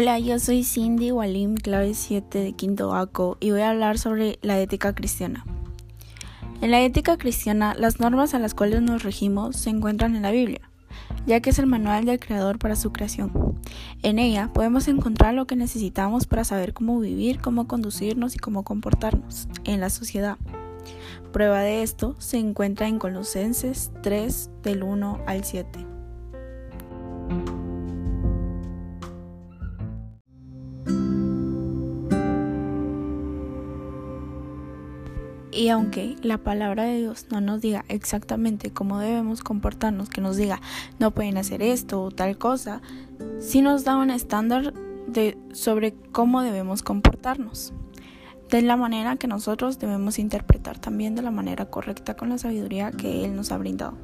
Hola, yo soy Cindy Walim, clave 7 de Quinto ACO, y voy a hablar sobre la ética cristiana. En la ética cristiana, las normas a las cuales nos regimos se encuentran en la Biblia, ya que es el manual del Creador para su creación. En ella podemos encontrar lo que necesitamos para saber cómo vivir, cómo conducirnos y cómo comportarnos en la sociedad. Prueba de esto se encuentra en Colosenses 3 del 1 al 7. Y aunque la palabra de Dios no nos diga exactamente cómo debemos comportarnos, que nos diga no pueden hacer esto o tal cosa, sí nos da un estándar de, sobre cómo debemos comportarnos. De la manera que nosotros debemos interpretar también de la manera correcta con la sabiduría que Él nos ha brindado.